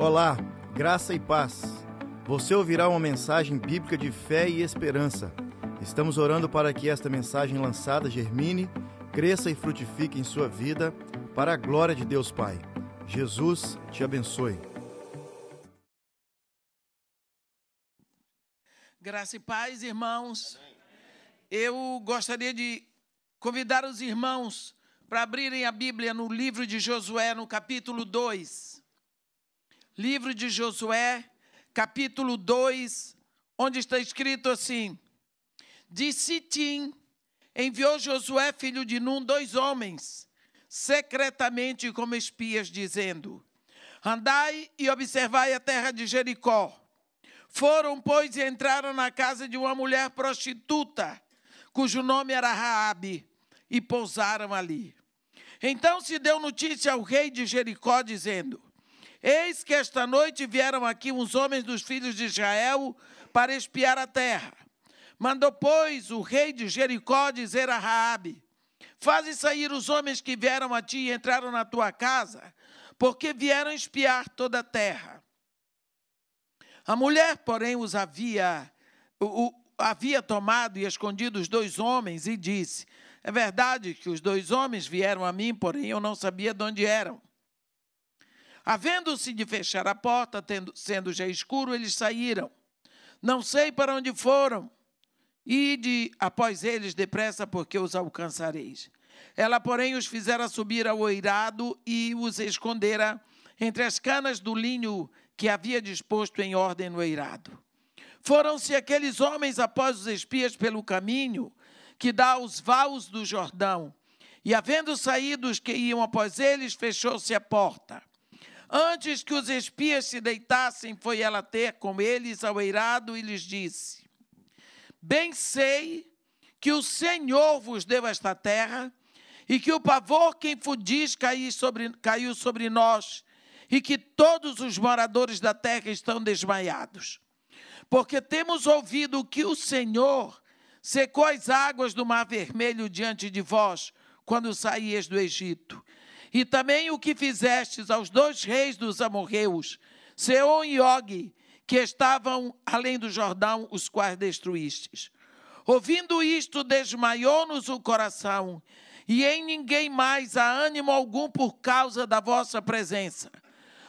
Olá, graça e paz. Você ouvirá uma mensagem bíblica de fé e esperança. Estamos orando para que esta mensagem lançada germine, cresça e frutifique em sua vida, para a glória de Deus Pai. Jesus te abençoe. Graça e paz, irmãos. Eu gostaria de convidar os irmãos para abrirem a Bíblia no livro de Josué, no capítulo 2. Livro de Josué, capítulo 2, onde está escrito assim: De Sitim enviou Josué, filho de Num, dois homens, secretamente como espias, dizendo: Andai e observai a terra de Jericó. Foram, pois, e entraram na casa de uma mulher prostituta, cujo nome era Raabe, e pousaram ali. Então se deu notícia ao rei de Jericó, dizendo: Eis que esta noite vieram aqui uns homens dos filhos de Israel para espiar a terra. Mandou, pois, o rei de Jericó dizer a Raabe: Faze sair os homens que vieram a ti e entraram na tua casa, porque vieram espiar toda a terra. A mulher, porém, os havia, o, havia tomado e escondido os dois homens e disse: é verdade que os dois homens vieram a mim, porém eu não sabia de onde eram. Havendo-se de fechar a porta, tendo, sendo já escuro, eles saíram. Não sei para onde foram. Ide após eles depressa, porque os alcançareis. Ela, porém, os fizera subir ao oirado e os escondera entre as canas do linho que havia disposto em ordem no eirado. Foram-se aqueles homens após os espias pelo caminho que dá aos vaus do Jordão. E havendo saído os que iam após eles, fechou-se a porta. Antes que os espias se deitassem, foi ela ter com eles ao eirado e lhes disse: Bem sei que o Senhor vos deu esta terra, e que o pavor que infundis caiu sobre, caiu sobre nós, e que todos os moradores da terra estão desmaiados. Porque temos ouvido que o Senhor secou as águas do Mar Vermelho diante de vós, quando saíes do Egito. E também o que fizestes aos dois reis dos amorreus, Seom e Og, que estavam além do Jordão, os quais destruístes. Ouvindo isto, desmaiou-nos o coração, e em ninguém mais há ânimo algum por causa da vossa presença.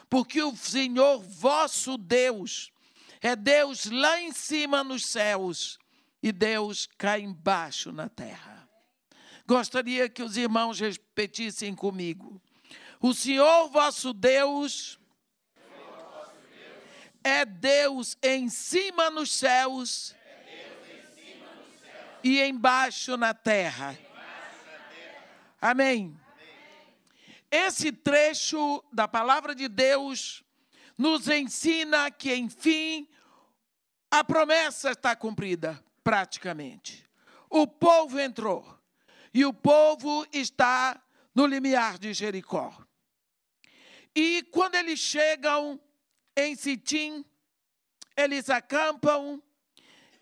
Porque o Senhor vosso Deus é Deus lá em cima nos céus e Deus cá embaixo na terra. Gostaria que os irmãos repetissem comigo. O Senhor vosso Deus é Deus em cima nos céus e embaixo na terra. Amém. Esse trecho da palavra de Deus nos ensina que, enfim, a promessa está cumprida praticamente. O povo entrou e o povo está no limiar de Jericó. E quando eles chegam em Sitim, eles acampam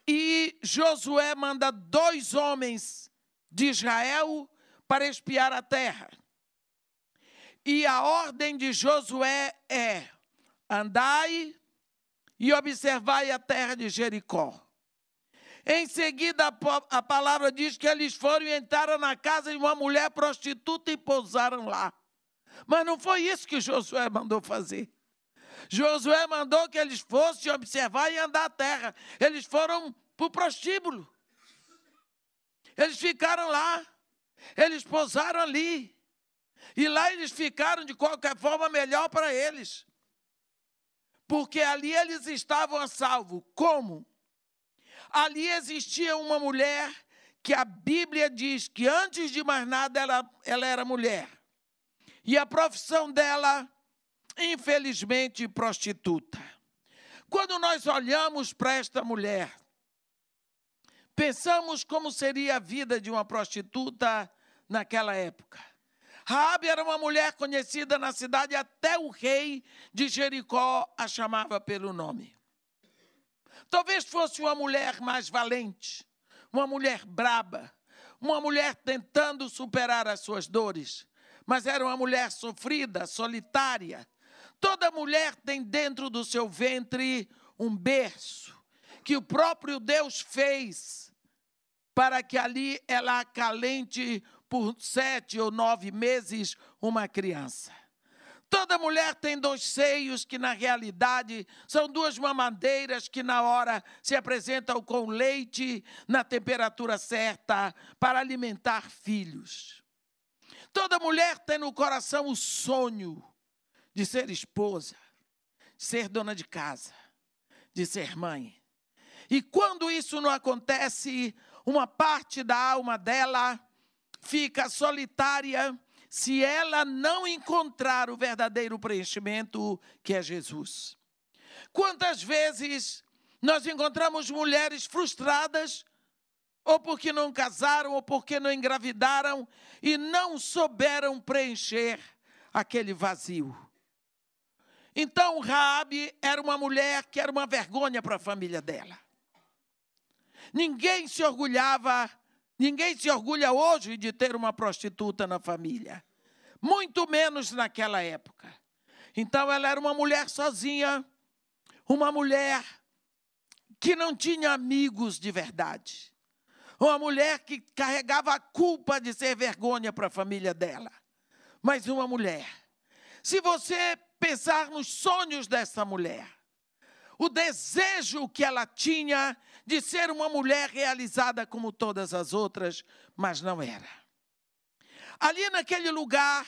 e Josué manda dois homens de Israel para espiar a terra. E a ordem de Josué é: andai e observai a terra de Jericó. Em seguida, a palavra diz que eles foram e entraram na casa de uma mulher prostituta e pousaram lá. Mas não foi isso que Josué mandou fazer. Josué mandou que eles fossem observar e andar a terra. Eles foram para o prostíbulo. Eles ficaram lá. Eles pousaram ali. E lá eles ficaram de qualquer forma melhor para eles. Porque ali eles estavam a salvo. Como? Ali existia uma mulher que a Bíblia diz que antes de mais nada ela, ela era mulher. E a profissão dela, infelizmente, prostituta. Quando nós olhamos para esta mulher, pensamos como seria a vida de uma prostituta naquela época. Raabe era uma mulher conhecida na cidade, até o rei de Jericó a chamava pelo nome. Talvez fosse uma mulher mais valente, uma mulher braba, uma mulher tentando superar as suas dores, mas era uma mulher sofrida, solitária, Toda mulher tem dentro do seu ventre um berço que o próprio Deus fez para que ali ela acalente por sete ou nove meses uma criança. Toda mulher tem dois seios que, na realidade, são duas mamadeiras que, na hora, se apresentam com leite na temperatura certa para alimentar filhos. Toda mulher tem no coração o sonho de ser esposa, de ser dona de casa, de ser mãe. E quando isso não acontece, uma parte da alma dela fica solitária se ela não encontrar o verdadeiro preenchimento que é Jesus. Quantas vezes nós encontramos mulheres frustradas, ou porque não casaram, ou porque não engravidaram e não souberam preencher aquele vazio. Então, Raabe era uma mulher que era uma vergonha para a família dela. Ninguém se orgulhava Ninguém se orgulha hoje de ter uma prostituta na família, muito menos naquela época. Então ela era uma mulher sozinha, uma mulher que não tinha amigos de verdade, uma mulher que carregava a culpa de ser vergonha para a família dela. Mas uma mulher. Se você pensar nos sonhos dessa mulher, o desejo que ela tinha de ser uma mulher realizada como todas as outras, mas não era. Ali naquele lugar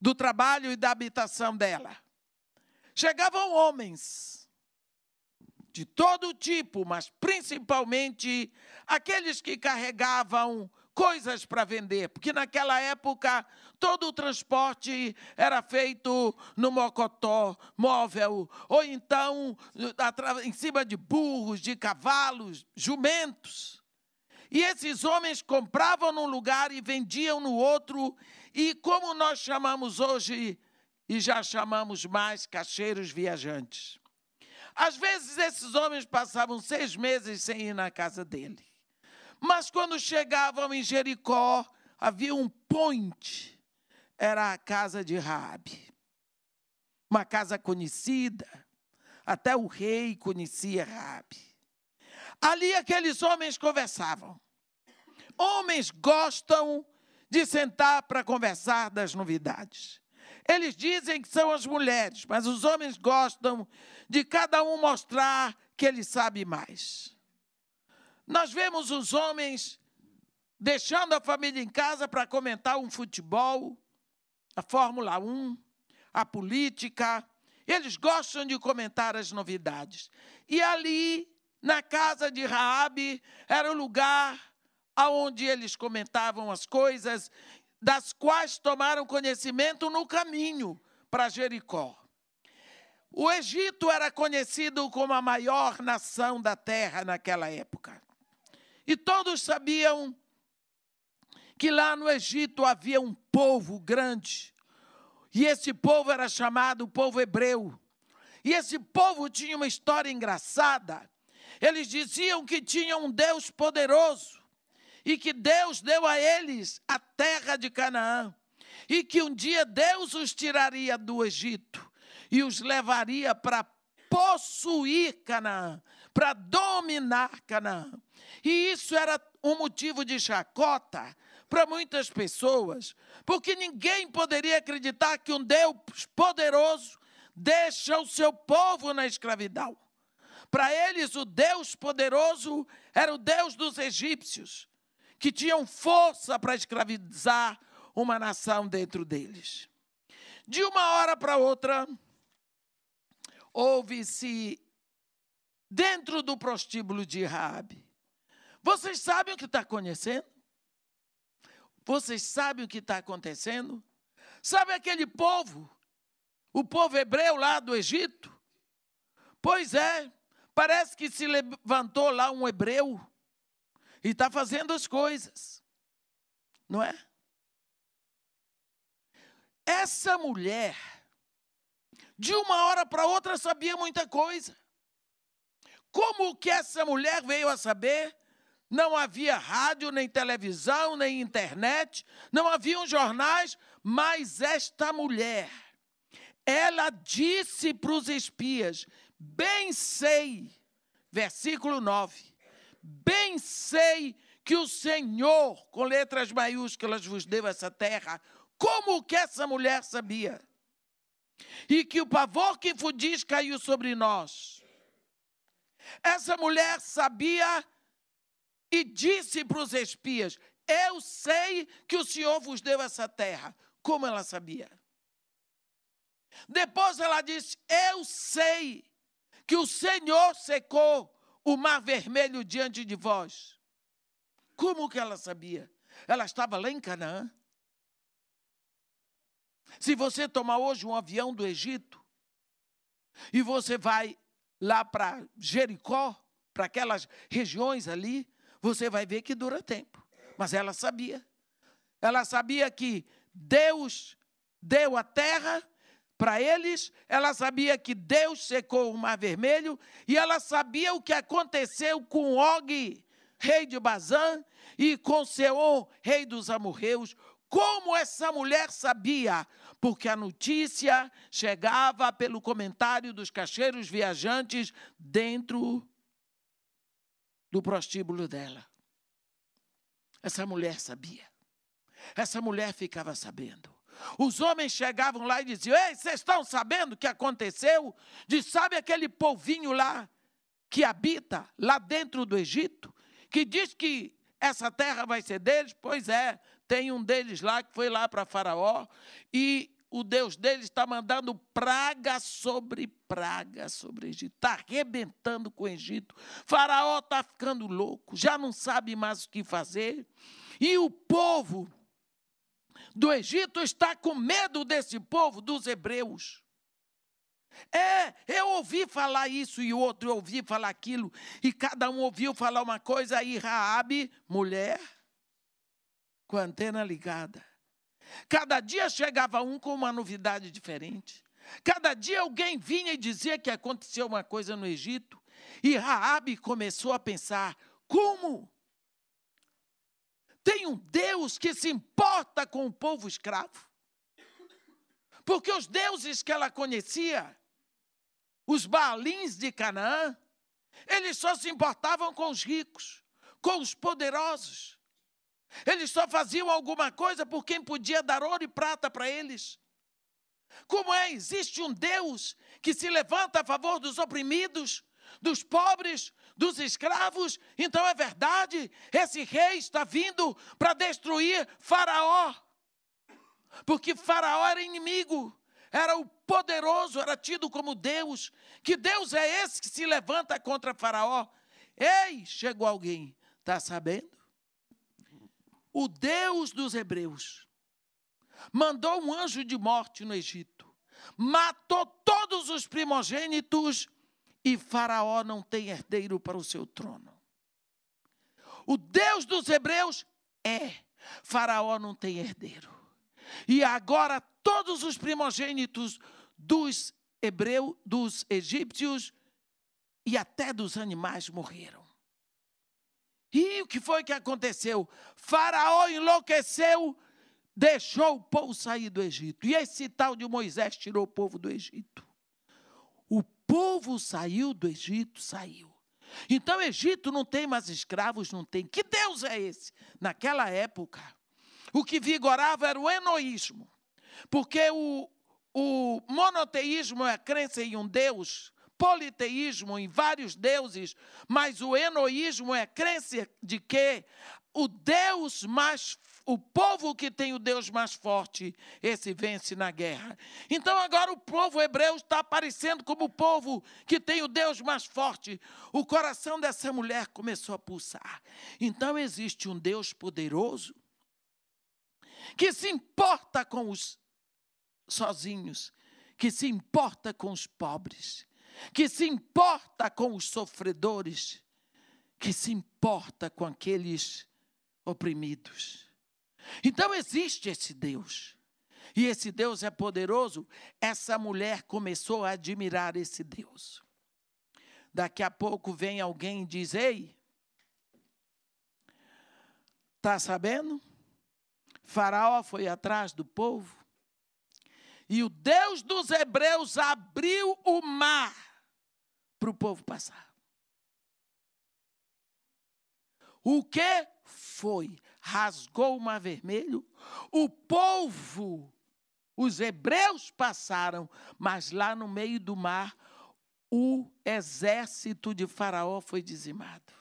do trabalho e da habitação dela, chegavam homens de todo tipo, mas principalmente aqueles que carregavam coisas para vender, porque naquela época todo o transporte era feito no mocotó móvel, ou então em cima de burros, de cavalos, jumentos. E esses homens compravam num lugar e vendiam no outro, e como nós chamamos hoje, e já chamamos mais, cacheiros viajantes. Às vezes esses homens passavam seis meses sem ir na casa dele. Mas quando chegavam em Jericó, havia um ponte, era a casa de Rabi. Uma casa conhecida, até o rei conhecia Rabi. Ali aqueles homens conversavam. Homens gostam de sentar para conversar das novidades. Eles dizem que são as mulheres, mas os homens gostam de cada um mostrar que ele sabe mais. Nós vemos os homens deixando a família em casa para comentar um futebol, a Fórmula 1, a política. Eles gostam de comentar as novidades. E ali, na casa de Raabe, era o lugar aonde eles comentavam as coisas das quais tomaram conhecimento no caminho para Jericó. O Egito era conhecido como a maior nação da terra naquela época. E todos sabiam que lá no Egito havia um povo grande. E esse povo era chamado povo hebreu. E esse povo tinha uma história engraçada. Eles diziam que tinha um Deus poderoso e que Deus deu a eles a terra de Canaã e que um dia Deus os tiraria do Egito e os levaria para possuir Canaã, para dominar Canaã. E isso era um motivo de chacota para muitas pessoas, porque ninguém poderia acreditar que um Deus poderoso deixa o seu povo na escravidão. Para eles, o Deus poderoso era o Deus dos egípcios, que tinham força para escravizar uma nação dentro deles. De uma hora para outra, houve-se dentro do prostíbulo de Raabe vocês sabem o que está acontecendo? Vocês sabem o que está acontecendo? Sabe aquele povo, o povo hebreu lá do Egito? Pois é, parece que se levantou lá um hebreu e está fazendo as coisas, não é? Essa mulher, de uma hora para outra, sabia muita coisa. Como que essa mulher veio a saber? Não havia rádio, nem televisão, nem internet, não haviam jornais, mas esta mulher, ela disse para os espias: Bem sei, versículo 9, bem sei que o Senhor, com letras maiúsculas, vos deu essa terra. Como que essa mulher sabia? E que o pavor que fudis caiu sobre nós. Essa mulher sabia e disse para os espias: Eu sei que o Senhor vos deu essa terra. Como ela sabia? Depois ela disse: Eu sei que o Senhor secou o mar vermelho diante de vós. Como que ela sabia? Ela estava lá em Canaã. Se você tomar hoje um avião do Egito e você vai lá para Jericó, para aquelas regiões ali, você vai ver que dura tempo. Mas ela sabia. Ela sabia que Deus deu a terra para eles, ela sabia que Deus secou o mar vermelho e ela sabia o que aconteceu com Og, rei de Bazã, e com Seon, rei dos amorreus. Como essa mulher sabia? Porque a notícia chegava pelo comentário dos cacheiros viajantes dentro do prostíbulo dela. Essa mulher sabia. Essa mulher ficava sabendo. Os homens chegavam lá e diziam: Ei, vocês estão sabendo o que aconteceu? Diz, sabe aquele povinho lá que habita lá dentro do Egito? Que diz que essa terra vai ser deles? Pois é, tem um deles lá que foi lá para Faraó e o Deus deles está mandando praga sobre praga sobre o Egito, está arrebentando com o Egito. Faraó está ficando louco, já não sabe mais o que fazer. E o povo do Egito está com medo desse povo, dos hebreus. É, eu ouvi falar isso e o outro ouvi falar aquilo, e cada um ouviu falar uma coisa, aí Raabe, mulher, com a antena ligada. Cada dia chegava um com uma novidade diferente. Cada dia alguém vinha e dizia que aconteceu uma coisa no Egito, e Raabe começou a pensar: como? Tem um Deus que se importa com o povo escravo. Porque os deuses que ela conhecia, os Baalins de Canaã, eles só se importavam com os ricos, com os poderosos. Eles só faziam alguma coisa por quem podia dar ouro e prata para eles. Como é? Existe um Deus que se levanta a favor dos oprimidos, dos pobres, dos escravos. Então é verdade, esse rei está vindo para destruir Faraó. Porque Faraó era inimigo, era o poderoso, era tido como Deus. Que Deus é esse que se levanta contra Faraó? Ei, chegou alguém, está sabendo? O Deus dos Hebreus mandou um anjo de morte no Egito, matou todos os primogênitos e Faraó não tem herdeiro para o seu trono. O Deus dos hebreus é, Faraó não tem herdeiro. E agora todos os primogênitos dos hebreus, dos egípcios e até dos animais morreram. E o que foi que aconteceu? Faraó enlouqueceu, deixou o povo sair do Egito. E esse tal de Moisés tirou o povo do Egito povo saiu do Egito, saiu. Então, Egito não tem mais escravos, não tem. Que Deus é esse? Naquela época, o que vigorava era o enoísmo. Porque o, o monoteísmo é a crença em um Deus, politeísmo em vários deuses, mas o enoísmo é crença de que o Deus mais o povo que tem o Deus mais forte, esse vence na guerra. Então agora o povo hebreu está aparecendo como o povo que tem o Deus mais forte. O coração dessa mulher começou a pulsar. Então existe um Deus poderoso que se importa com os sozinhos, que se importa com os pobres, que se importa com os sofredores, que se importa com aqueles oprimidos. Então existe esse Deus. E esse Deus é poderoso. Essa mulher começou a admirar esse Deus. Daqui a pouco vem alguém e diz: Ei, está sabendo? Faraó foi atrás do povo E o Deus dos hebreus abriu o mar para o povo passar. O que foi? Rasgou o mar vermelho, o povo, os hebreus passaram, mas lá no meio do mar, o exército de Faraó foi dizimado.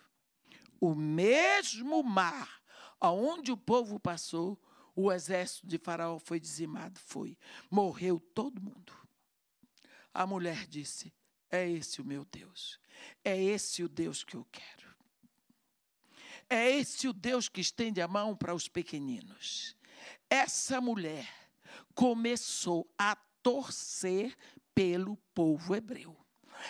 O mesmo mar aonde o povo passou, o exército de Faraó foi dizimado. Foi. Morreu todo mundo. A mulher disse: É esse o meu Deus. É esse o Deus que eu quero. É esse o Deus que estende a mão para os pequeninos. Essa mulher começou a torcer pelo povo hebreu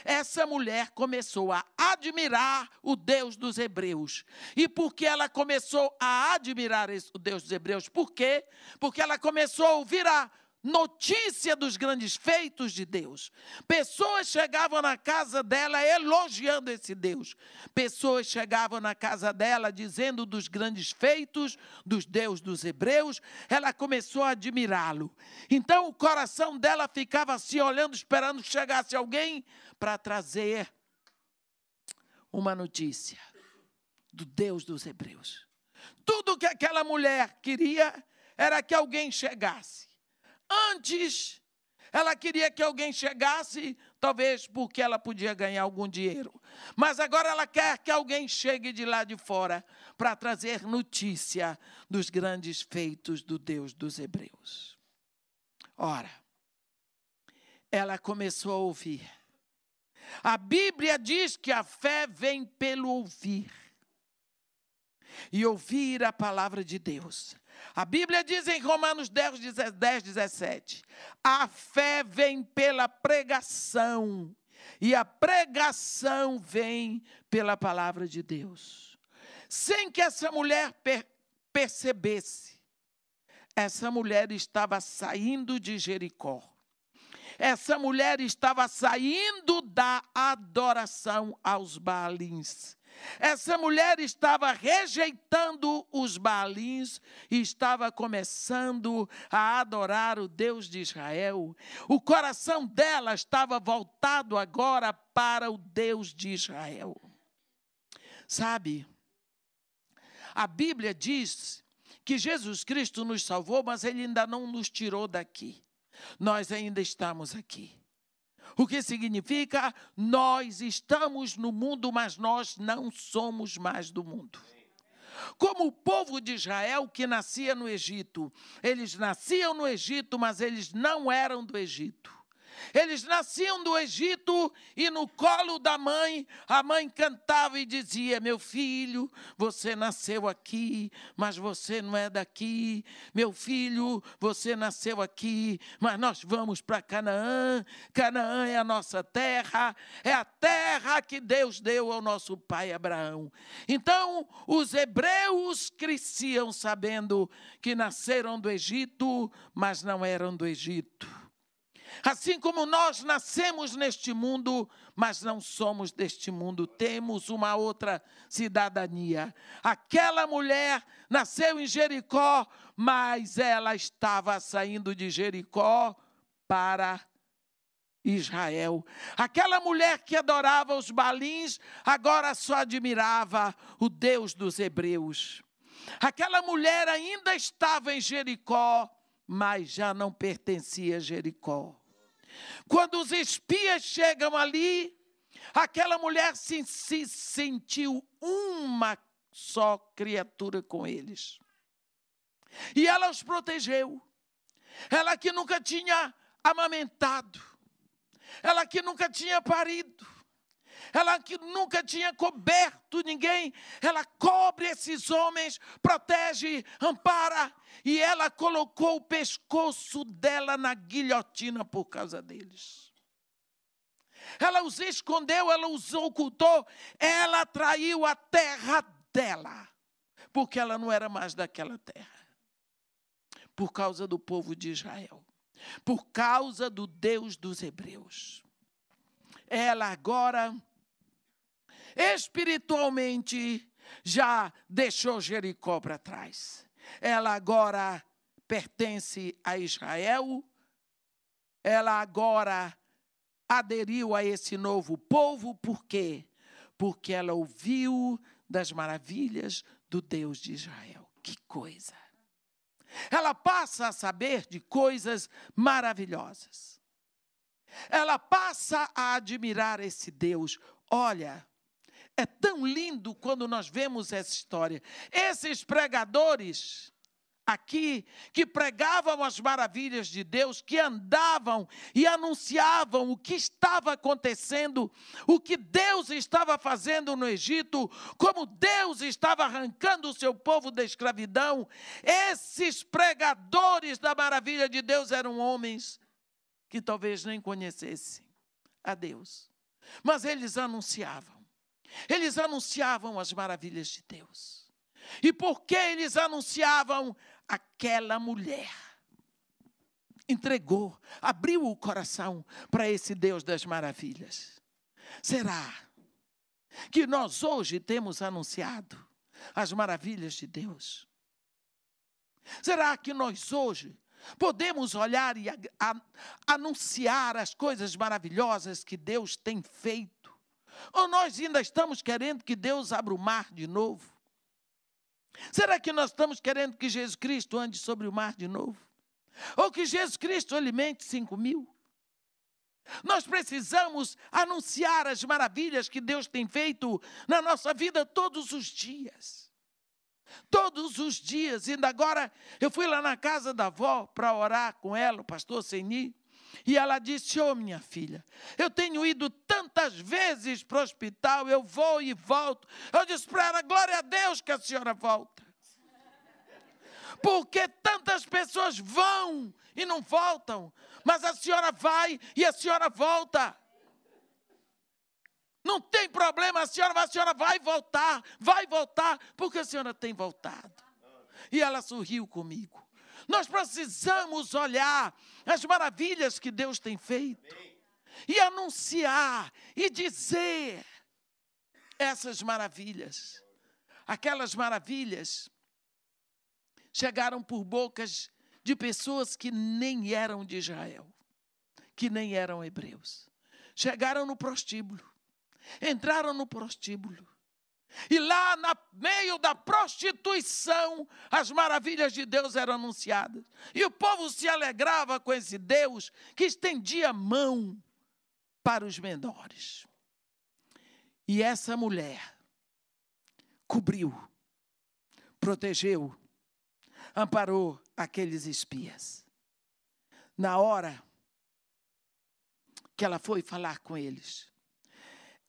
essa mulher começou a admirar o Deus dos hebreus. E por que ela começou a admirar o Deus dos hebreus? Por quê? Porque ela começou a ouvir a notícia dos grandes feitos de Deus. Pessoas chegavam na casa dela elogiando esse Deus. Pessoas chegavam na casa dela dizendo dos grandes feitos dos Deus dos hebreus. Ela começou a admirá-lo. Então o coração dela ficava assim olhando, esperando que chegasse alguém para trazer uma notícia do Deus dos hebreus. Tudo que aquela mulher queria era que alguém chegasse Antes, ela queria que alguém chegasse, talvez porque ela podia ganhar algum dinheiro. Mas agora ela quer que alguém chegue de lá de fora para trazer notícia dos grandes feitos do Deus dos Hebreus. Ora, ela começou a ouvir. A Bíblia diz que a fé vem pelo ouvir. E ouvir a palavra de Deus. A Bíblia diz em Romanos 10, 10, 17: a fé vem pela pregação, e a pregação vem pela palavra de Deus. Sem que essa mulher per percebesse, essa mulher estava saindo de Jericó. Essa mulher estava saindo da adoração aos Baalins. Essa mulher estava rejeitando os Baalins e estava começando a adorar o Deus de Israel. O coração dela estava voltado agora para o Deus de Israel. Sabe, a Bíblia diz que Jesus Cristo nos salvou, mas Ele ainda não nos tirou daqui. Nós ainda estamos aqui. O que significa nós estamos no mundo, mas nós não somos mais do mundo. Como o povo de Israel que nascia no Egito, eles nasciam no Egito, mas eles não eram do Egito. Eles nasciam do Egito e no colo da mãe, a mãe cantava e dizia: Meu filho, você nasceu aqui, mas você não é daqui. Meu filho, você nasceu aqui, mas nós vamos para Canaã. Canaã é a nossa terra, é a terra que Deus deu ao nosso pai Abraão. Então, os hebreus cresciam sabendo que nasceram do Egito, mas não eram do Egito. Assim como nós nascemos neste mundo, mas não somos deste mundo, temos uma outra cidadania. Aquela mulher nasceu em Jericó, mas ela estava saindo de Jericó para Israel. Aquela mulher que adorava os balins, agora só admirava o Deus dos hebreus. Aquela mulher ainda estava em Jericó, mas já não pertencia a Jericó. Quando os espias chegam ali, aquela mulher se, se sentiu uma só criatura com eles. E ela os protegeu. Ela que nunca tinha amamentado. Ela que nunca tinha parido ela que nunca tinha coberto ninguém, ela cobre esses homens, protege, ampara, e ela colocou o pescoço dela na guilhotina por causa deles. Ela os escondeu, ela os ocultou, ela traiu a terra dela, porque ela não era mais daquela terra. Por causa do povo de Israel, por causa do Deus dos hebreus. Ela agora espiritualmente já deixou Jericó para trás. Ela agora pertence a Israel, ela agora aderiu a esse novo povo, por quê? Porque ela ouviu das maravilhas do Deus de Israel. Que coisa! Ela passa a saber de coisas maravilhosas. Ela passa a admirar esse Deus. Olha, é tão lindo quando nós vemos essa história. Esses pregadores aqui que pregavam as maravilhas de Deus, que andavam e anunciavam o que estava acontecendo, o que Deus estava fazendo no Egito, como Deus estava arrancando o seu povo da escravidão. Esses pregadores da maravilha de Deus eram homens que talvez nem conhecessem a Deus, mas eles anunciavam. Eles anunciavam as maravilhas de Deus. E porque eles anunciavam aquela mulher entregou, abriu o coração para esse Deus das maravilhas. Será que nós hoje temos anunciado as maravilhas de Deus? Será que nós hoje podemos olhar e a, a, anunciar as coisas maravilhosas que Deus tem feito? Ou nós ainda estamos querendo que Deus abra o mar de novo? Será que nós estamos querendo que Jesus Cristo ande sobre o mar de novo? Ou que Jesus Cristo alimente cinco mil? Nós precisamos anunciar as maravilhas que Deus tem feito na nossa vida todos os dias. Todos os dias. Ainda agora, eu fui lá na casa da avó para orar com ela, o pastor Seni. E ela disse: Ô oh, minha filha, eu tenho ido tantas vezes para o hospital, eu vou e volto. Eu disse para ela: glória a Deus que a senhora volta. Porque tantas pessoas vão e não voltam, mas a senhora vai e a senhora volta. Não tem problema, a senhora, a senhora vai voltar, vai voltar, porque a senhora tem voltado. E ela sorriu comigo. Nós precisamos olhar as maravilhas que Deus tem feito e anunciar e dizer essas maravilhas. Aquelas maravilhas chegaram por bocas de pessoas que nem eram de Israel, que nem eram hebreus. Chegaram no prostíbulo, entraram no prostíbulo e lá, no meio da prostituição, as maravilhas de Deus eram anunciadas. E o povo se alegrava com esse Deus que estendia a mão para os menores. E essa mulher cobriu, protegeu, amparou aqueles espias. Na hora que ela foi falar com eles,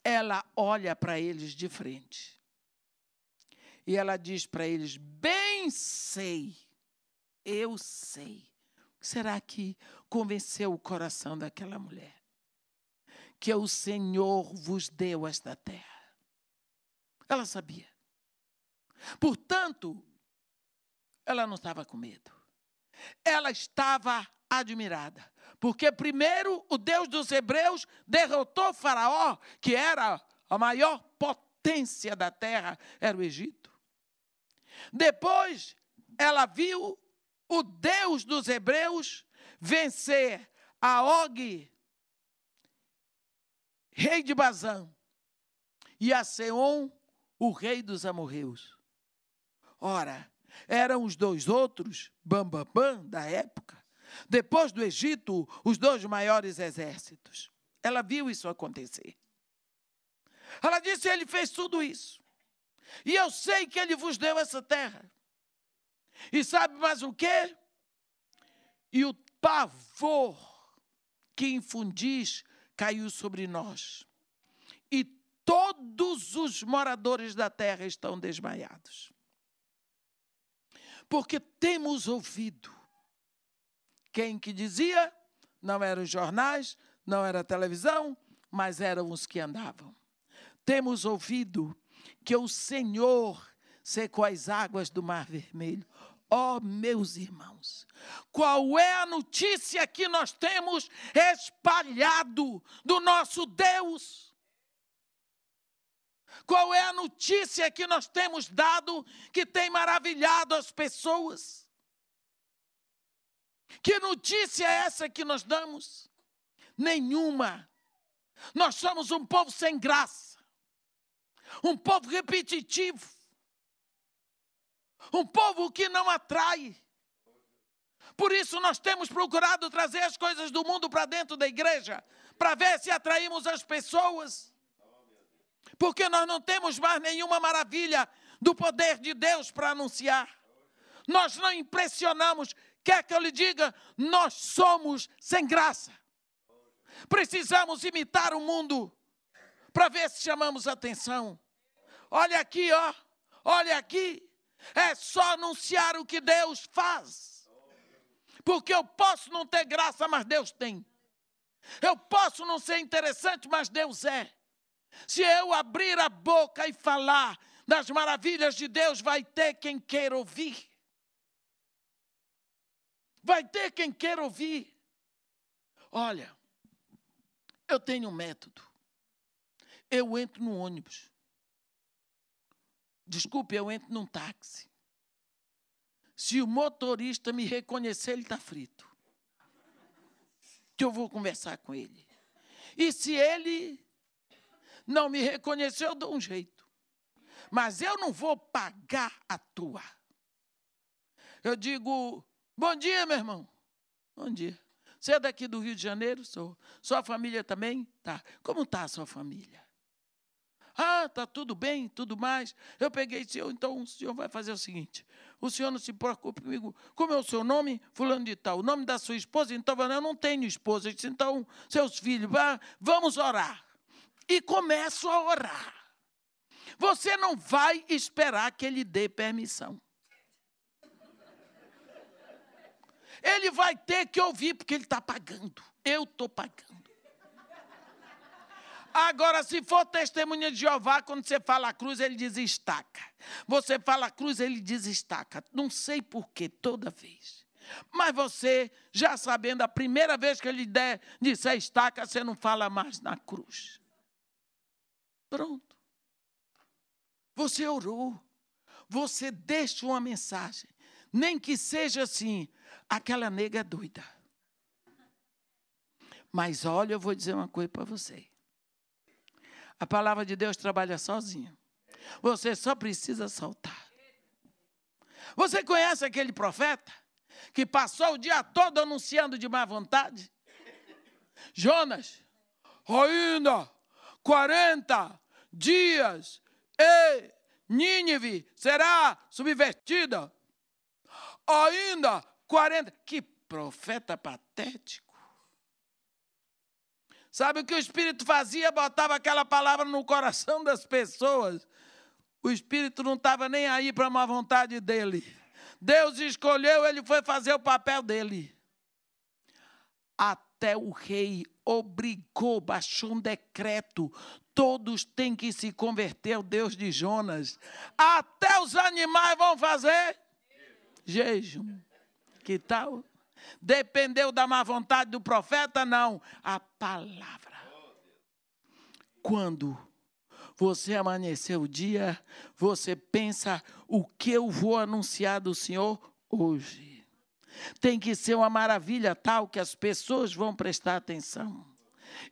ela olha para eles de frente. E ela diz para eles: Bem sei, eu sei. Será que convenceu o coração daquela mulher? Que o Senhor vos deu esta terra. Ela sabia. Portanto, ela não estava com medo. Ela estava admirada. Porque primeiro o Deus dos hebreus derrotou Faraó, que era a maior potência da terra, era o Egito. Depois ela viu o Deus dos hebreus vencer a Og, rei de Bazã, e a Seom, o rei dos amorreus. Ora, eram os dois outros, bambambam bam, bam, da época, depois do Egito, os dois maiores exércitos. Ela viu isso acontecer. Ela disse: Ele fez tudo isso. E eu sei que Ele vos deu essa terra. E sabe mais o que? E o pavor que infundis caiu sobre nós. E todos os moradores da terra estão desmaiados. Porque temos ouvido quem que dizia? Não eram os jornais, não era a televisão, mas eram os que andavam. Temos ouvido que o Senhor secou as águas do Mar Vermelho. Ó oh, meus irmãos, qual é a notícia que nós temos espalhado do nosso Deus? Qual é a notícia que nós temos dado que tem maravilhado as pessoas? Que notícia é essa que nós damos? Nenhuma. Nós somos um povo sem graça, um povo repetitivo, um povo que não atrai. Por isso nós temos procurado trazer as coisas do mundo para dentro da igreja, para ver se atraímos as pessoas. Porque nós não temos mais nenhuma maravilha do poder de Deus para anunciar. Nós não impressionamos. Quer que eu lhe diga? Nós somos sem graça. Precisamos imitar o mundo para ver se chamamos atenção. Olha aqui, ó. Olha aqui. É só anunciar o que Deus faz. Porque eu posso não ter graça, mas Deus tem. Eu posso não ser interessante, mas Deus é. Se eu abrir a boca e falar das maravilhas de Deus, vai ter quem queira ouvir. Vai ter quem queira ouvir. Olha, eu tenho um método. Eu entro no ônibus. Desculpe, eu entro num táxi. Se o motorista me reconhecer, ele está frito. Que eu vou conversar com ele. E se ele não me reconheceu, eu dou um jeito. Mas eu não vou pagar a tua. Eu digo, bom dia, meu irmão. Bom dia. Você é daqui do Rio de Janeiro? Sou. Sua família também? Tá. Como está a sua família? Ah, tá tudo bem, tudo mais. Eu peguei, senhor, então o senhor vai fazer o seguinte: o senhor não se preocupe comigo. Como é o seu nome? Fulano de tal. O nome da sua esposa? Então, eu não tenho esposa. Eu disse, então, seus filhos, vamos orar e começo a orar. Você não vai esperar que ele dê permissão. Ele vai ter que ouvir, porque ele está pagando. Eu estou pagando. Agora, se for testemunha de Jeová, quando você fala cruz, ele diz estaca. Você fala cruz, ele diz estaca. Não sei por que toda vez. Mas você, já sabendo, a primeira vez que ele der, disser estaca, você não fala mais na cruz. Pronto. Você orou. Você deixa uma mensagem. Nem que seja assim, aquela nega é doida. Mas olha, eu vou dizer uma coisa para você. A palavra de Deus trabalha sozinha. Você só precisa soltar. Você conhece aquele profeta que passou o dia todo anunciando de má vontade? Jonas, ainda 40 dias e Nínive será subvertida. Ainda 40. Que profeta patético. Sabe o que o Espírito fazia? Botava aquela palavra no coração das pessoas. O Espírito não estava nem aí para uma vontade dele. Deus escolheu, ele foi fazer o papel dele. Até o rei obrigou, baixou um decreto todos têm que se converter ao Deus de Jonas. Até os animais vão fazer jejum. Que tal? Dependeu da má vontade do profeta? Não. A palavra. Quando você amanheceu o dia, você pensa o que eu vou anunciar do Senhor hoje. Tem que ser uma maravilha tal que as pessoas vão prestar atenção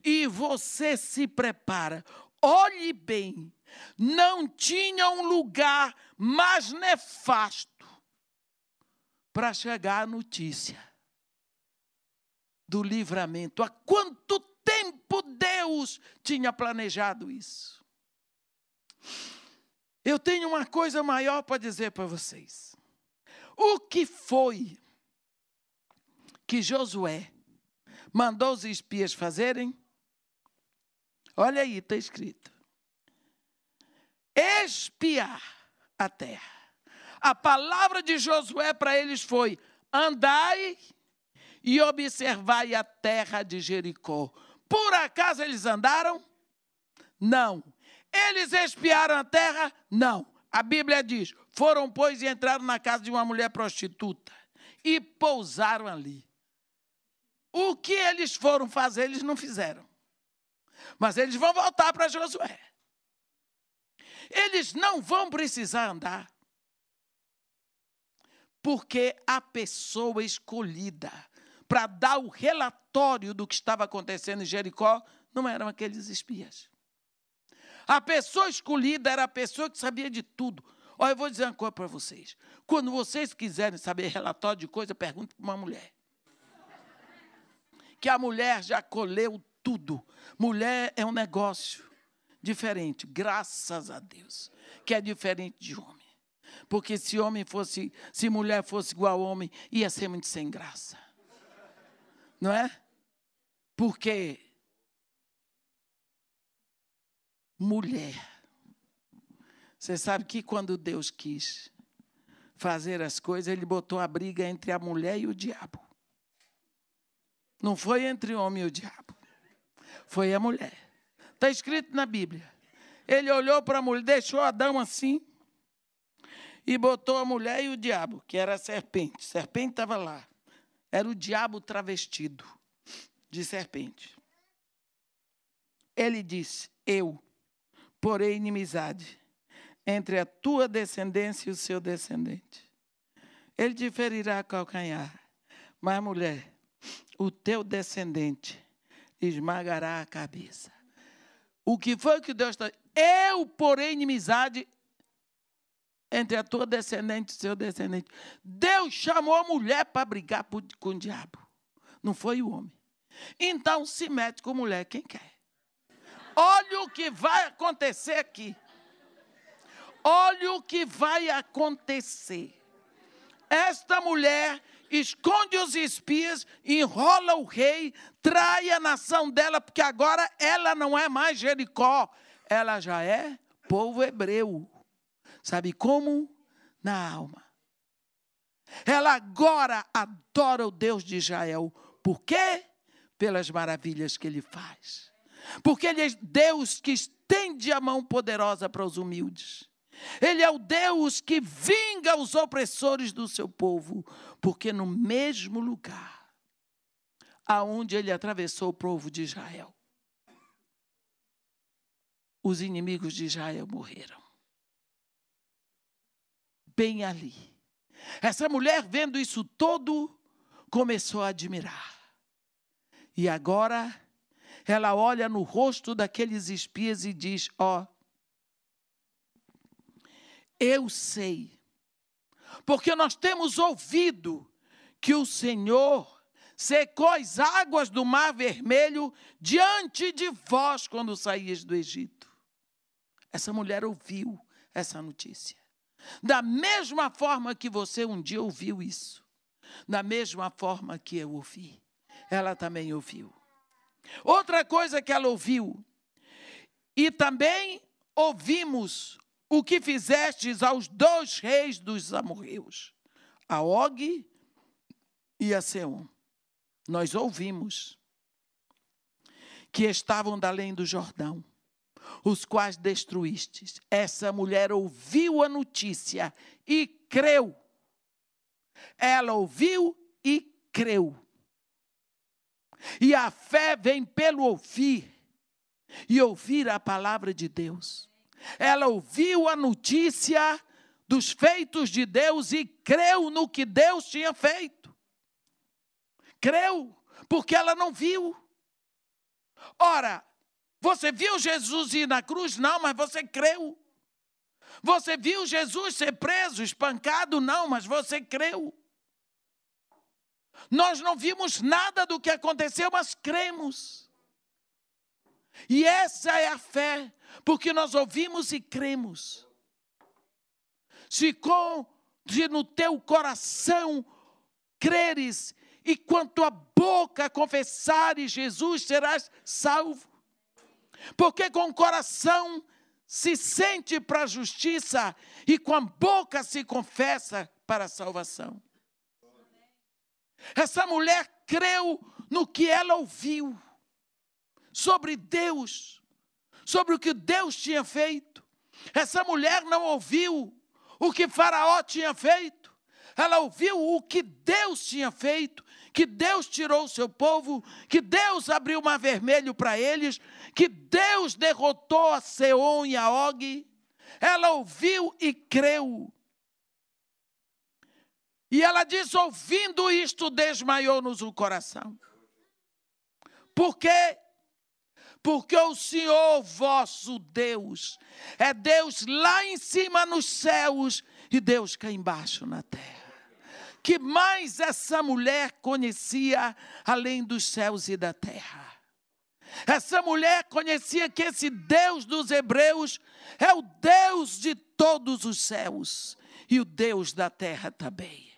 e você se prepara. Olhe bem, não tinha um lugar mais nefasto para chegar a notícia do livramento. Há quanto tempo Deus tinha planejado isso? Eu tenho uma coisa maior para dizer para vocês. O que foi que Josué mandou os espias fazerem? Olha aí, está escrito. Espiar a terra. A palavra de Josué para eles foi: andai e observai a terra de Jericó. Por acaso eles andaram? Não. Eles espiaram a terra? Não. A Bíblia diz: foram, pois, e entraram na casa de uma mulher prostituta e pousaram ali. O que eles foram fazer, eles não fizeram. Mas eles vão voltar para Josué. Eles não vão precisar andar. Porque a pessoa escolhida para dar o relatório do que estava acontecendo em Jericó não eram aqueles espias. A pessoa escolhida era a pessoa que sabia de tudo. Olha, eu vou dizer uma coisa para vocês. Quando vocês quiserem saber relatório de coisa, pergunte para uma mulher. Que a mulher já colheu tudo. Mulher é um negócio diferente, graças a Deus, que é diferente de homem. Porque se homem fosse, se mulher fosse igual ao homem, ia ser muito sem graça. Não é? Porque mulher. Você sabe que quando Deus quis fazer as coisas, ele botou a briga entre a mulher e o diabo. Não foi entre o homem e o diabo. Foi a mulher. Está escrito na Bíblia. Ele olhou para a mulher, deixou Adão assim e botou a mulher e o diabo, que era a serpente. A serpente estava lá. Era o diabo travestido de serpente. Ele disse: Eu porém inimizade entre a tua descendência e o seu descendente. Ele te ferirá calcanhar, mas mulher, o teu descendente esmagará a cabeça. O que foi que Deus está. Eu porém inimizade entre a tua descendente e o seu descendente. Deus chamou a mulher para brigar com o diabo. Não foi o homem. Então se mete com mulher quem quer. Olha o que vai acontecer aqui. Olha o que vai acontecer. Esta mulher esconde os espias, enrola o rei, trai a nação dela, porque agora ela não é mais Jericó, ela já é povo hebreu. Sabe como? Na alma. Ela agora adora o Deus de Israel. Por quê? Pelas maravilhas que ele faz. Porque Ele é Deus que estende a mão poderosa para os humildes. Ele é o Deus que vinga os opressores do seu povo, porque no mesmo lugar aonde ele atravessou o povo de Israel, os inimigos de Israel morreram. Bem ali. Essa mulher, vendo isso todo, começou a admirar. E agora ela olha no rosto daqueles espias e diz: Ó, oh, eu sei, porque nós temos ouvido que o Senhor secou as águas do Mar Vermelho diante de vós quando saías do Egito. Essa mulher ouviu essa notícia. Da mesma forma que você um dia ouviu isso, da mesma forma que eu ouvi, ela também ouviu. Outra coisa que ela ouviu, e também ouvimos o que fizestes aos dois reis dos amorreus, a Og e a Seom. Nós ouvimos que estavam da além do Jordão, os quais destruístes. Essa mulher ouviu a notícia e creu. Ela ouviu e creu. E a fé vem pelo ouvir, e ouvir a palavra de Deus. Ela ouviu a notícia dos feitos de Deus e creu no que Deus tinha feito. Creu, porque ela não viu. Ora, você viu Jesus ir na cruz? Não, mas você creu. Você viu Jesus ser preso, espancado? Não, mas você creu. Nós não vimos nada do que aconteceu, mas cremos. E essa é a fé, porque nós ouvimos e cremos. Se com se no teu coração creres e quanto a boca confessares Jesus, serás salvo. Porque com o coração se sente para a justiça e com a boca se confessa para a salvação. Essa mulher creu no que ela ouviu sobre Deus, sobre o que Deus tinha feito. Essa mulher não ouviu o que Faraó tinha feito, ela ouviu o que Deus tinha feito, que Deus tirou o seu povo, que Deus abriu o mar vermelho para eles, que Deus derrotou a Seon e a Og. Ela ouviu e creu. E ela diz: ouvindo isto, desmaiou-nos o coração. Por quê? Porque o Senhor vosso Deus é Deus lá em cima nos céus e Deus cá embaixo na terra. Que mais essa mulher conhecia além dos céus e da terra? Essa mulher conhecia que esse Deus dos hebreus é o Deus de todos os céus e o Deus da terra também.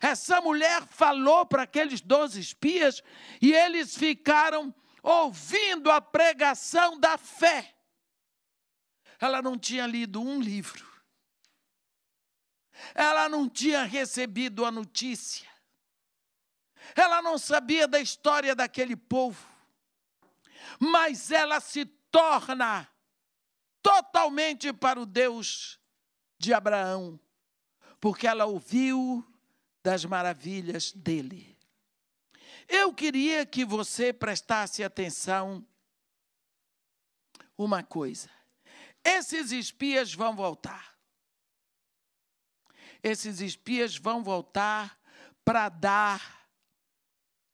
Essa mulher falou para aqueles doze espias e eles ficaram ouvindo a pregação da fé. Ela não tinha lido um livro. Ela não tinha recebido a notícia. Ela não sabia da história daquele povo. Mas ela se torna totalmente para o Deus de Abraão, porque ela ouviu das maravilhas dele. Eu queria que você prestasse atenção uma coisa. Esses espias vão voltar. Esses espias vão voltar para dar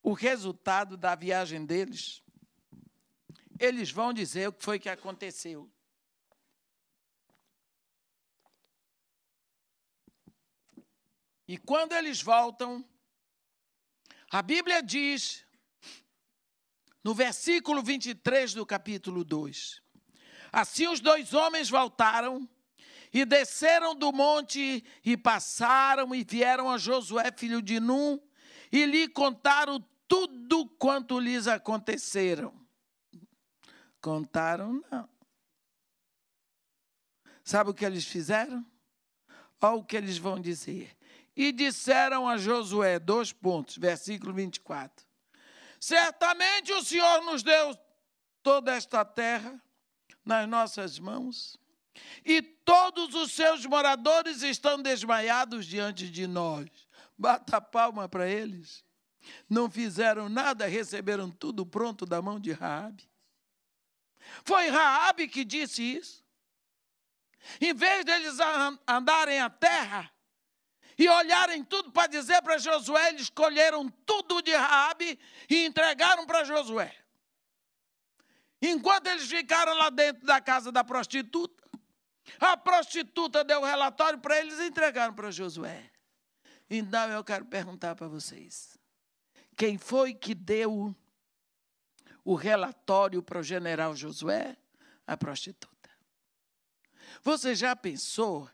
o resultado da viagem deles. Eles vão dizer o que foi que aconteceu. E quando eles voltam, a Bíblia diz, no versículo 23 do capítulo 2: Assim os dois homens voltaram e desceram do monte e passaram e vieram a Josué, filho de Num, e lhe contaram tudo quanto lhes aconteceram. Contaram, não. Sabe o que eles fizeram? Olha o que eles vão dizer. E disseram a Josué, dois pontos, versículo 24: Certamente o Senhor nos deu toda esta terra nas nossas mãos, e todos os seus moradores estão desmaiados diante de nós. Bata palma para eles. Não fizeram nada, receberam tudo pronto da mão de Raabe. Foi Raabe que disse isso. Em vez deles andarem a terra, e olharem tudo para dizer para Josué, eles escolheram tudo de Raabe e entregaram para Josué. Enquanto eles ficaram lá dentro da casa da prostituta, a prostituta deu o relatório para eles e entregaram para Josué. Então eu quero perguntar para vocês: quem foi que deu o relatório para o general Josué? A prostituta. Você já pensou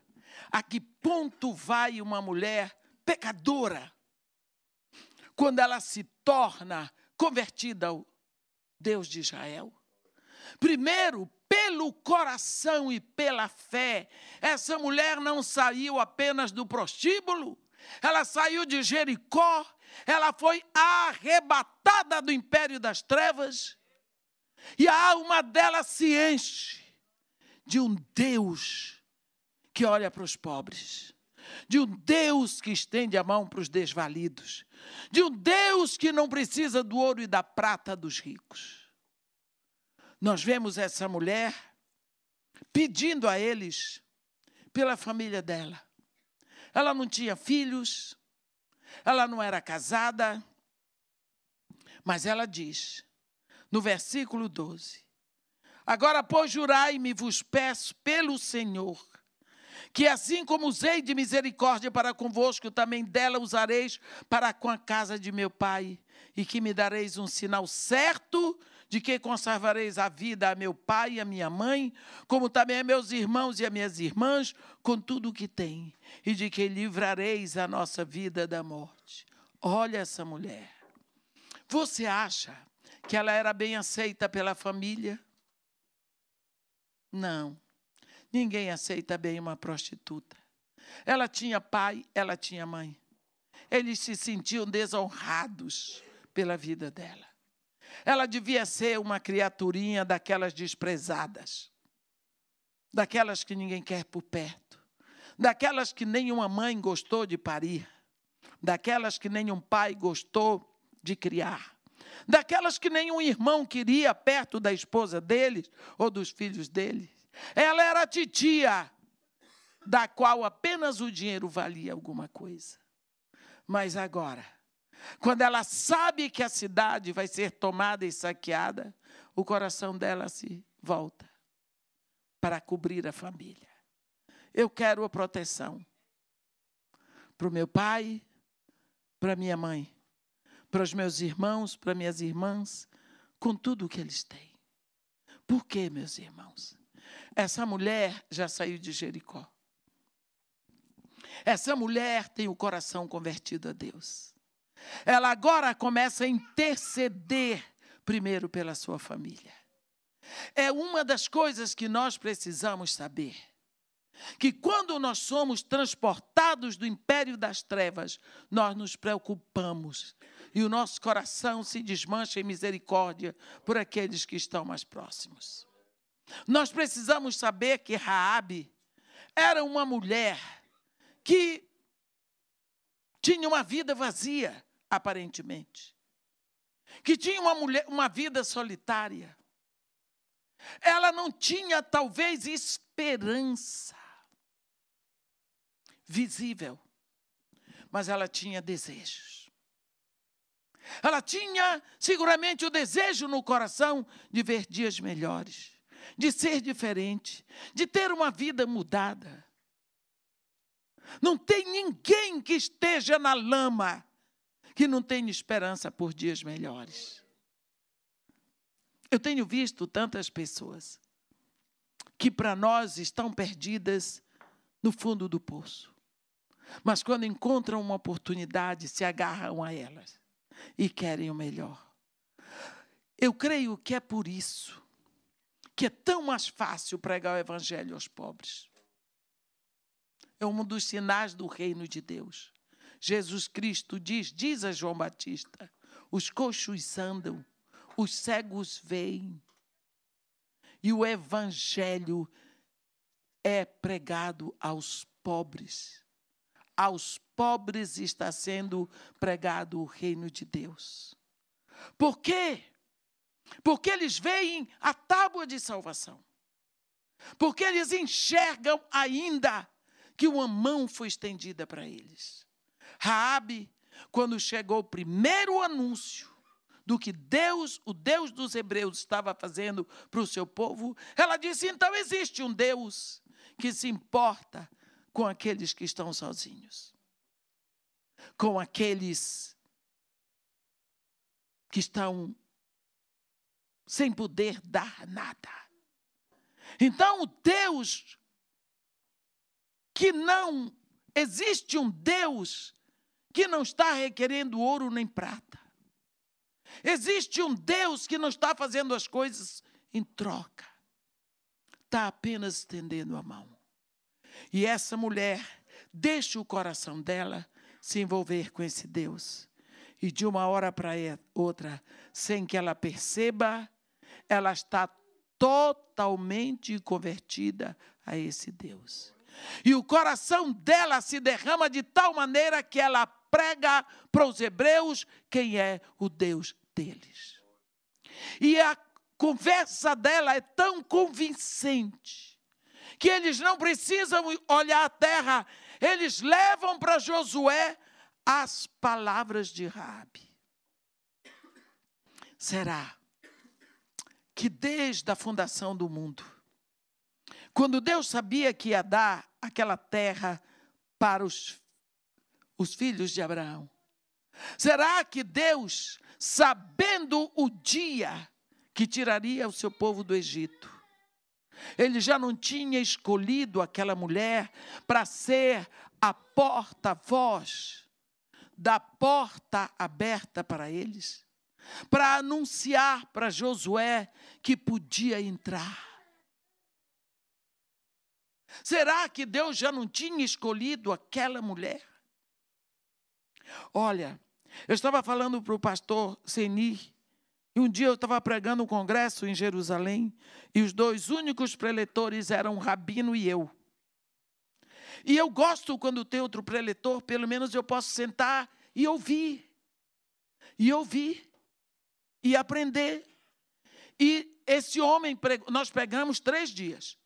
a que ponto vai uma mulher pecadora quando ela se torna convertida ao Deus de Israel? Primeiro, pelo coração e pela fé, essa mulher não saiu apenas do prostíbulo, ela saiu de Jericó, ela foi arrebatada do império das trevas, e a alma dela se enche de um Deus que olha para os pobres, de um Deus que estende a mão para os desvalidos, de um Deus que não precisa do ouro e da prata dos ricos. Nós vemos essa mulher pedindo a eles pela família dela. Ela não tinha filhos, ela não era casada, mas ela diz, no versículo 12: Agora, pois, jurai-me, vos peço pelo Senhor, que assim como usei de misericórdia para convosco, também dela usareis para com a casa de meu pai, e que me dareis um sinal certo de que conservareis a vida a meu pai e a minha mãe, como também a meus irmãos e a minhas irmãs, com tudo o que tem, e de que livrareis a nossa vida da morte. Olha essa mulher. Você acha que ela era bem aceita pela família? Não. Ninguém aceita bem uma prostituta. Ela tinha pai, ela tinha mãe. Eles se sentiam desonrados pela vida dela. Ela devia ser uma criaturinha daquelas desprezadas, daquelas que ninguém quer por perto, daquelas que nenhuma mãe gostou de parir, daquelas que nenhum pai gostou de criar, daquelas que nenhum irmão queria perto da esposa deles ou dos filhos deles. Ela era titia, da qual apenas o dinheiro valia alguma coisa. Mas agora, quando ela sabe que a cidade vai ser tomada e saqueada, o coração dela se volta para cobrir a família. Eu quero a proteção para o meu pai, para minha mãe, para os meus irmãos, para minhas irmãs, com tudo o que eles têm. Por quê, meus irmãos? Essa mulher já saiu de Jericó. Essa mulher tem o coração convertido a Deus. Ela agora começa a interceder primeiro pela sua família. É uma das coisas que nós precisamos saber. Que quando nós somos transportados do império das trevas, nós nos preocupamos e o nosso coração se desmancha em misericórdia por aqueles que estão mais próximos. Nós precisamos saber que Raabe era uma mulher que tinha uma vida vazia, aparentemente. Que tinha uma, mulher, uma vida solitária. Ela não tinha, talvez, esperança visível, mas ela tinha desejos. Ela tinha seguramente o desejo no coração de ver dias melhores, de ser diferente, de ter uma vida mudada. Não tem ninguém que esteja na lama que não tenha esperança por dias melhores. Eu tenho visto tantas pessoas que para nós estão perdidas no fundo do poço. Mas quando encontram uma oportunidade, se agarram a elas e querem o melhor. Eu creio que é por isso que é tão mais fácil pregar o evangelho aos pobres é um dos sinais do reino de Deus. Jesus Cristo diz, diz a João Batista: os coxos andam, os cegos veem. E o evangelho é pregado aos pobres. Aos pobres está sendo pregado o reino de Deus. Por quê? Porque eles veem a tábua de salvação. Porque eles enxergam ainda que uma mão foi estendida para eles. Raabe, quando chegou o primeiro anúncio do que Deus, o Deus dos hebreus, estava fazendo para o seu povo, ela disse: então existe um Deus que se importa com aqueles que estão sozinhos, com aqueles que estão sem poder dar nada. Então, o Deus que não existe um Deus que não está requerendo ouro nem prata. Existe um Deus que não está fazendo as coisas em troca. Está apenas estendendo a mão. E essa mulher deixa o coração dela se envolver com esse Deus. E de uma hora para outra, sem que ela perceba, ela está totalmente convertida a esse Deus. E o coração dela se derrama de tal maneira que ela prega para os hebreus quem é o Deus deles. E a conversa dela é tão convincente que eles não precisam olhar a terra, eles levam para Josué as palavras de Rabi. Será que desde a fundação do mundo quando Deus sabia que ia dar aquela terra para os, os filhos de Abraão, será que Deus, sabendo o dia que tiraria o seu povo do Egito, ele já não tinha escolhido aquela mulher para ser a porta-voz da porta aberta para eles, para anunciar para Josué que podia entrar. Será que Deus já não tinha escolhido aquela mulher? Olha, eu estava falando para o pastor Seni, e um dia eu estava pregando um congresso em Jerusalém, e os dois únicos preletores eram o Rabino e eu. E eu gosto quando tem outro preletor, pelo menos eu posso sentar e ouvir. E ouvir. E aprender. E esse homem, nós pegamos três dias.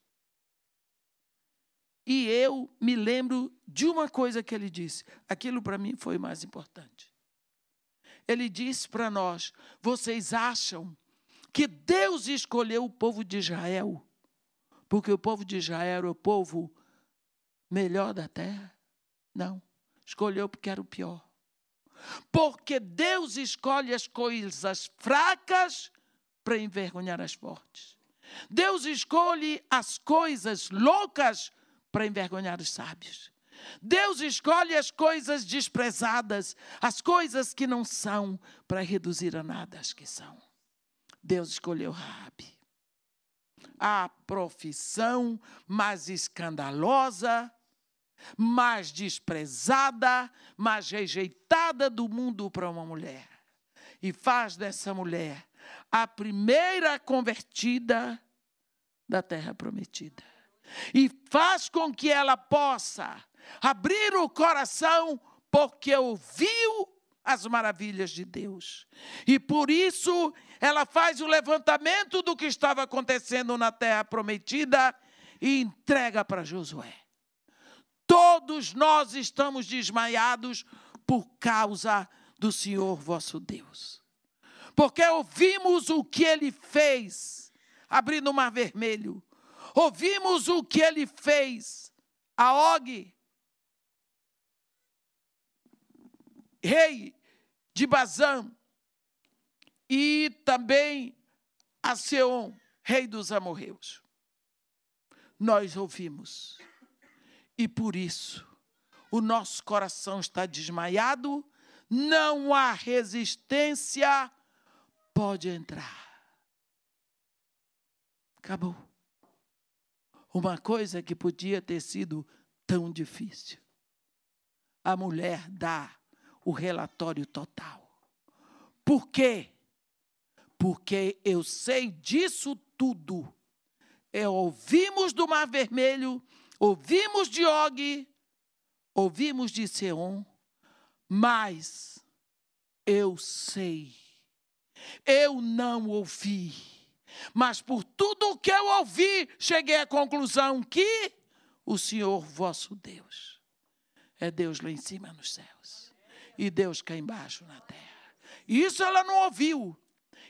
E eu me lembro de uma coisa que ele disse. Aquilo para mim foi mais importante. Ele disse para nós: vocês acham que Deus escolheu o povo de Israel porque o povo de Israel era o povo melhor da terra? Não. Escolheu porque era o pior. Porque Deus escolhe as coisas fracas para envergonhar as fortes. Deus escolhe as coisas loucas para envergonhar os sábios. Deus escolhe as coisas desprezadas, as coisas que não são, para reduzir a nada as que são. Deus escolheu Raabe. A profissão mais escandalosa, mais desprezada, mais rejeitada do mundo para uma mulher. E faz dessa mulher a primeira convertida da terra prometida. E faz com que ela possa abrir o coração porque ouviu as maravilhas de Deus. E por isso ela faz o levantamento do que estava acontecendo na terra prometida e entrega para Josué. Todos nós estamos desmaiados por causa do Senhor vosso Deus. Porque ouvimos o que ele fez, abrindo o mar vermelho. Ouvimos o que ele fez a Og, rei de Bazã, e também a Seom, rei dos amorreus. Nós ouvimos. E por isso, o nosso coração está desmaiado, não há resistência, pode entrar. Acabou. Uma coisa que podia ter sido tão difícil. A mulher dá o relatório total. Por quê? Porque eu sei disso tudo. É, ouvimos do Mar Vermelho, ouvimos de Og, ouvimos de Seom, mas eu sei. Eu não ouvi. Mas por tudo o que eu ouvi, cheguei à conclusão que o Senhor vosso Deus é Deus lá em cima nos céus e Deus cá embaixo na terra. Isso ela não ouviu.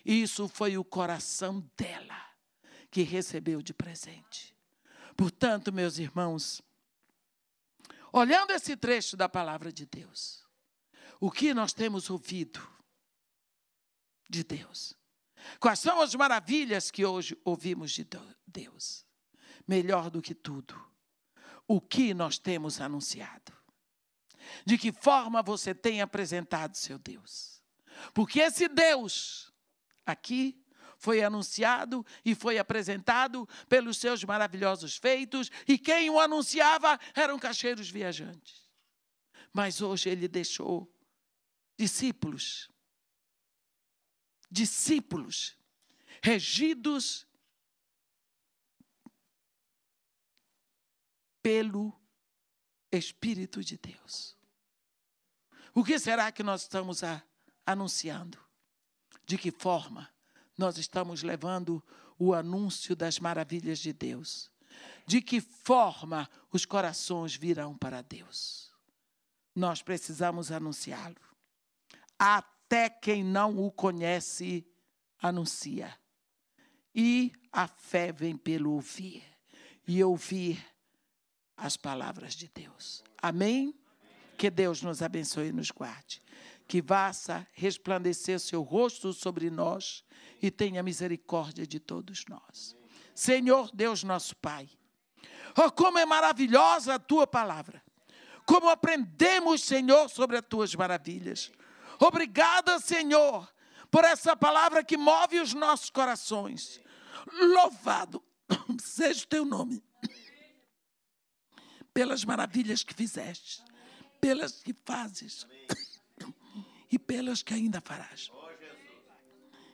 Isso foi o coração dela que recebeu de presente. Portanto, meus irmãos, olhando esse trecho da palavra de Deus, o que nós temos ouvido de Deus? Quais são as maravilhas que hoje ouvimos de Deus? Melhor do que tudo, o que nós temos anunciado? de que forma você tem apresentado seu Deus. Porque esse Deus aqui foi anunciado e foi apresentado pelos seus maravilhosos feitos, e quem o anunciava eram cacheiros viajantes. Mas hoje ele deixou discípulos, discípulos regidos pelo Espírito de Deus. O que será que nós estamos a, anunciando? De que forma nós estamos levando o anúncio das maravilhas de Deus? De que forma os corações virão para Deus? Nós precisamos anunciá-lo. Até quem não o conhece, anuncia. E a fé vem pelo ouvir. E ouvir as palavras de Deus. Amém? Que Deus nos abençoe e nos guarde. Que faça resplandecer seu rosto sobre nós e tenha misericórdia de todos nós. Senhor Deus nosso Pai, oh, como é maravilhosa a tua palavra. Como aprendemos, Senhor, sobre as tuas maravilhas. Obrigada, Senhor, por essa palavra que move os nossos corações. Louvado seja o teu nome pelas maravilhas que fizeste pelas que fazes e pelas que ainda farás.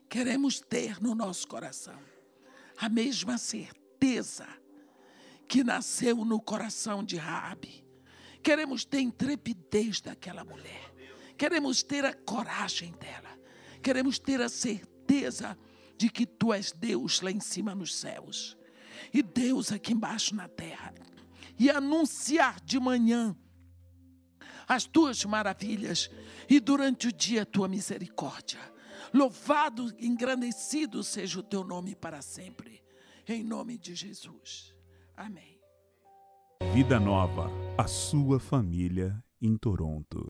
Queremos ter no nosso coração a mesma certeza que nasceu no coração de Raabe. Queremos ter intrepidez daquela mulher. Queremos ter a coragem dela. Queremos ter a certeza de que tu és Deus lá em cima nos céus e Deus aqui embaixo na terra e anunciar de manhã as tuas maravilhas e durante o dia a tua misericórdia. Louvado, engrandecido seja o teu nome para sempre. Em nome de Jesus. Amém. Vida Nova, a sua família em Toronto.